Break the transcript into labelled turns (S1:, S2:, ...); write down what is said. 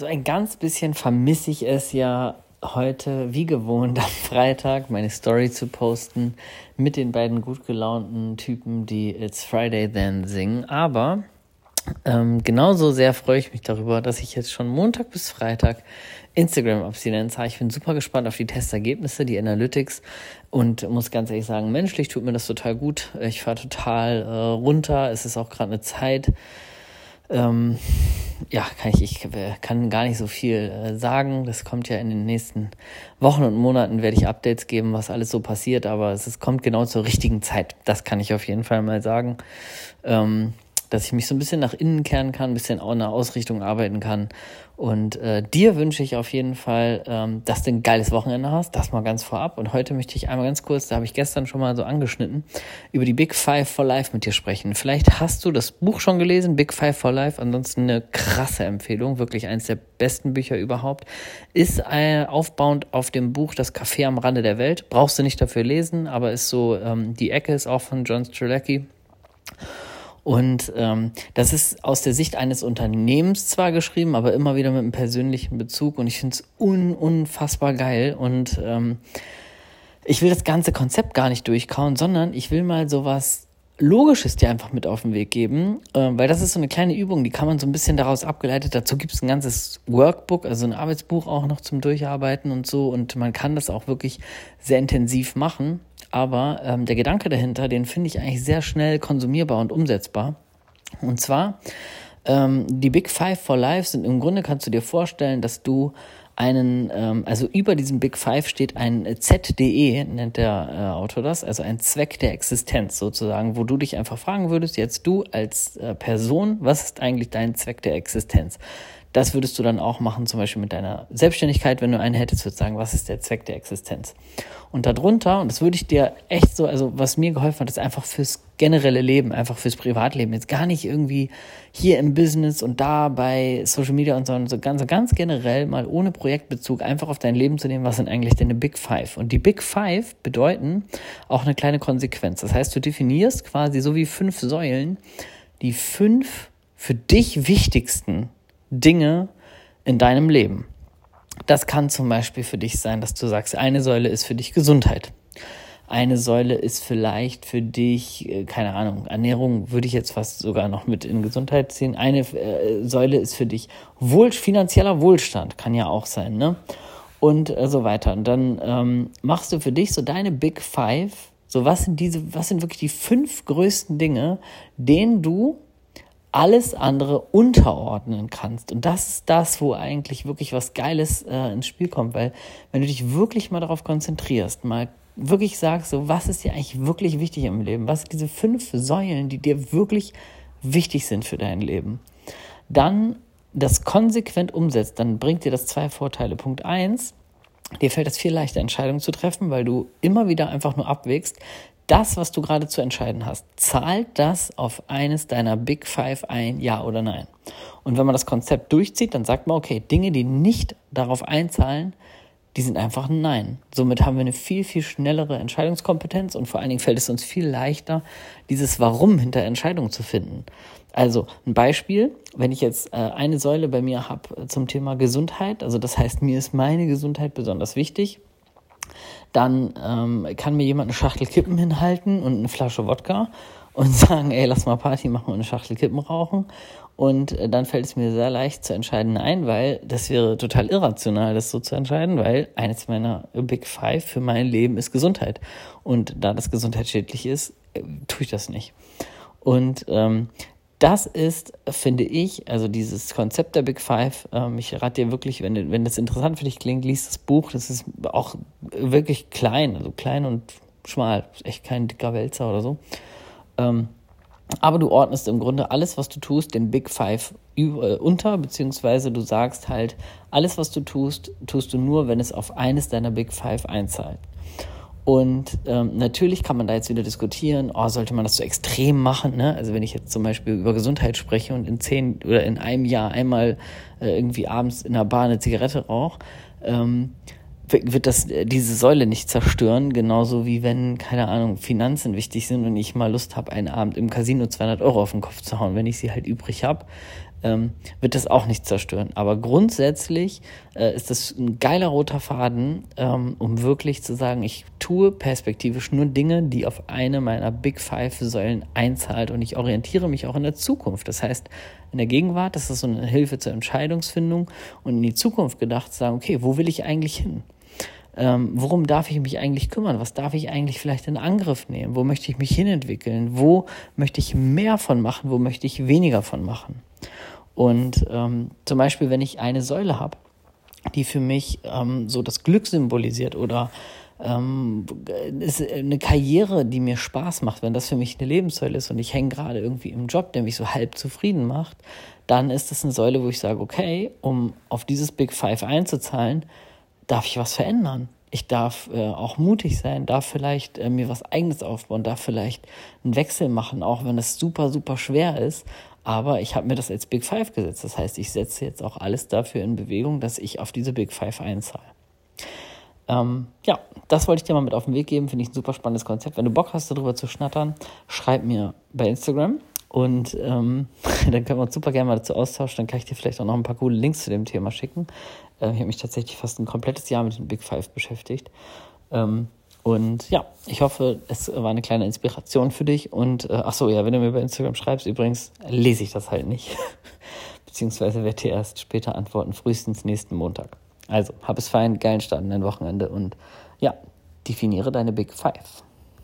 S1: So ein ganz bisschen vermisse ich es ja heute, wie gewohnt, am Freitag meine Story zu posten mit den beiden gut gelaunten Typen, die It's Friday Then singen. Aber ähm, genauso sehr freue ich mich darüber, dass ich jetzt schon Montag bis Freitag Instagram-Abstinenz habe. Ich bin super gespannt auf die Testergebnisse, die Analytics und muss ganz ehrlich sagen, menschlich tut mir das total gut. Ich fahre total äh, runter. Es ist auch gerade eine Zeit, ähm, ja, kann ich, ich kann gar nicht so viel äh, sagen. Das kommt ja in den nächsten Wochen und Monaten, werde ich Updates geben, was alles so passiert, aber es, kommt genau zur richtigen Zeit. Das kann ich auf jeden Fall mal sagen. Ähm, dass ich mich so ein bisschen nach innen kehren kann, ein bisschen auch in der Ausrichtung arbeiten kann. Und äh, dir wünsche ich auf jeden Fall, ähm, dass du ein geiles Wochenende hast. Das mal ganz vorab. Und heute möchte ich einmal ganz kurz, da habe ich gestern schon mal so angeschnitten, über die Big Five for Life mit dir sprechen. Vielleicht hast du das Buch schon gelesen, Big Five for Life. Ansonsten eine krasse Empfehlung, wirklich eines der besten Bücher überhaupt. Ist äh, aufbauend auf dem Buch Das Café am Rande der Welt. Brauchst du nicht dafür lesen, aber ist so, ähm, die Ecke ist auch von John Strelacki. Und ähm, das ist aus der Sicht eines Unternehmens zwar geschrieben, aber immer wieder mit einem persönlichen Bezug. Und ich finde es un unfassbar geil. Und ähm, ich will das ganze Konzept gar nicht durchkauen, sondern ich will mal sowas Logisches dir einfach mit auf den Weg geben, äh, weil das ist so eine kleine Übung, die kann man so ein bisschen daraus abgeleitet. Dazu gibt es ein ganzes Workbook, also ein Arbeitsbuch auch noch zum Durcharbeiten und so. Und man kann das auch wirklich sehr intensiv machen. Aber ähm, der Gedanke dahinter, den finde ich eigentlich sehr schnell konsumierbar und umsetzbar. Und zwar, ähm, die Big Five for Life sind im Grunde, kannst du dir vorstellen, dass du einen, ähm, also über diesem Big Five steht ein ZDE, nennt der äh, Autor das, also ein Zweck der Existenz sozusagen, wo du dich einfach fragen würdest, jetzt du als äh, Person, was ist eigentlich dein Zweck der Existenz? Das würdest du dann auch machen, zum Beispiel mit deiner Selbstständigkeit, wenn du einen hättest, würdest sagen, was ist der Zweck der Existenz? Und darunter, und das würde ich dir echt so, also was mir geholfen hat, ist einfach fürs generelle Leben, einfach fürs Privatleben. Jetzt gar nicht irgendwie hier im Business und da bei Social Media und so, und so ganz, ganz generell mal ohne Projektbezug einfach auf dein Leben zu nehmen, was sind eigentlich deine Big Five? Und die Big Five bedeuten auch eine kleine Konsequenz. Das heißt, du definierst quasi so wie fünf Säulen die fünf für dich wichtigsten Dinge in deinem Leben. Das kann zum Beispiel für dich sein, dass du sagst, eine Säule ist für dich Gesundheit. Eine Säule ist vielleicht für dich, äh, keine Ahnung, Ernährung würde ich jetzt fast sogar noch mit in Gesundheit ziehen. Eine äh, Säule ist für dich wohl, finanzieller Wohlstand, kann ja auch sein, ne? Und äh, so weiter. Und dann ähm, machst du für dich so deine Big Five. So, was sind diese, was sind wirklich die fünf größten Dinge, denen du alles andere unterordnen kannst. Und das ist das, wo eigentlich wirklich was Geiles äh, ins Spiel kommt, weil wenn du dich wirklich mal darauf konzentrierst, mal wirklich sagst, so was ist dir eigentlich wirklich wichtig im Leben, was sind diese fünf Säulen, die dir wirklich wichtig sind für dein Leben, dann das konsequent umsetzt, dann bringt dir das zwei Vorteile. Punkt eins, dir fällt es viel leichter, Entscheidungen zu treffen, weil du immer wieder einfach nur abwägst, das, was du gerade zu entscheiden hast, zahlt das auf eines deiner Big Five ein, ja oder nein? Und wenn man das Konzept durchzieht, dann sagt man, okay, Dinge, die nicht darauf einzahlen, die sind einfach ein Nein. Somit haben wir eine viel, viel schnellere Entscheidungskompetenz und vor allen Dingen fällt es uns viel leichter, dieses Warum hinter Entscheidungen zu finden. Also ein Beispiel, wenn ich jetzt äh, eine Säule bei mir habe zum Thema Gesundheit, also das heißt, mir ist meine Gesundheit besonders wichtig, dann ähm, kann mir jemand eine Schachtel Kippen hinhalten und eine Flasche Wodka und sagen, ey, lass mal Party machen und eine Schachtel Kippen rauchen. Und äh, dann fällt es mir sehr leicht zu entscheiden, nein, weil das wäre total irrational, das so zu entscheiden, weil eines meiner Big Five für mein Leben ist Gesundheit. Und da das gesundheitsschädlich ist, äh, tue ich das nicht. Und ähm, das ist, finde ich, also dieses Konzept der Big Five, ähm, ich rate dir wirklich, wenn, wenn das interessant für dich klingt, liest das Buch. Das ist auch wirklich klein, also klein und schmal, echt kein dicker Wälzer oder so. Ähm, aber du ordnest im Grunde alles, was du tust, den Big Five unter, beziehungsweise du sagst halt, alles, was du tust, tust du nur, wenn es auf eines deiner Big Five einzahlt. Und ähm, natürlich kann man da jetzt wieder diskutieren, oh, sollte man das so extrem machen? Ne? Also wenn ich jetzt zum Beispiel über Gesundheit spreche und in zehn oder in einem Jahr einmal äh, irgendwie abends in der Bar eine Zigarette rauche, ähm, wird das äh, diese Säule nicht zerstören, genauso wie wenn, keine Ahnung, Finanzen wichtig sind und ich mal Lust habe, einen Abend im Casino 200 Euro auf den Kopf zu hauen, wenn ich sie halt übrig habe, ähm, wird das auch nicht zerstören. Aber grundsätzlich äh, ist das ein geiler roter Faden, ähm, um wirklich zu sagen, ich tue perspektivisch nur Dinge, die auf eine meiner Big Five Säulen einzahlt und ich orientiere mich auch in der Zukunft. Das heißt, in der Gegenwart, das ist so eine Hilfe zur Entscheidungsfindung und in die Zukunft gedacht, sagen, okay, wo will ich eigentlich hin? Ähm, worum darf ich mich eigentlich kümmern? Was darf ich eigentlich vielleicht in Angriff nehmen? Wo möchte ich mich hinentwickeln? Wo möchte ich mehr von machen? Wo möchte ich weniger von machen? Und ähm, zum Beispiel, wenn ich eine Säule habe, die für mich ähm, so das Glück symbolisiert oder ähm, ist eine Karriere, die mir Spaß macht, wenn das für mich eine Lebenssäule ist und ich hänge gerade irgendwie im Job, der mich so halb zufrieden macht, dann ist das eine Säule, wo ich sage, okay, um auf dieses Big Five einzuzahlen, darf ich was verändern. Ich darf äh, auch mutig sein, darf vielleicht äh, mir was Eigenes aufbauen, darf vielleicht einen Wechsel machen, auch wenn es super, super schwer ist. Aber ich habe mir das als Big Five gesetzt. Das heißt, ich setze jetzt auch alles dafür in Bewegung, dass ich auf diese Big Five einzahle. Ähm, ja, das wollte ich dir mal mit auf den Weg geben. Finde ich ein super spannendes Konzept. Wenn du Bock hast, darüber zu schnattern, schreib mir bei Instagram. Und ähm, dann können wir uns super gerne mal dazu austauschen. Dann kann ich dir vielleicht auch noch ein paar coole Links zu dem Thema schicken. Äh, ich habe mich tatsächlich fast ein komplettes Jahr mit den Big Five beschäftigt. Ähm, und ja, ich hoffe, es war eine kleine Inspiration für dich. Und äh, ach so, ja, wenn du mir bei Instagram schreibst, übrigens lese ich das halt nicht. Beziehungsweise werde dir erst später antworten, frühestens nächsten Montag. Also, hab es fein, geilen Start in dein Wochenende und ja, definiere deine Big Five.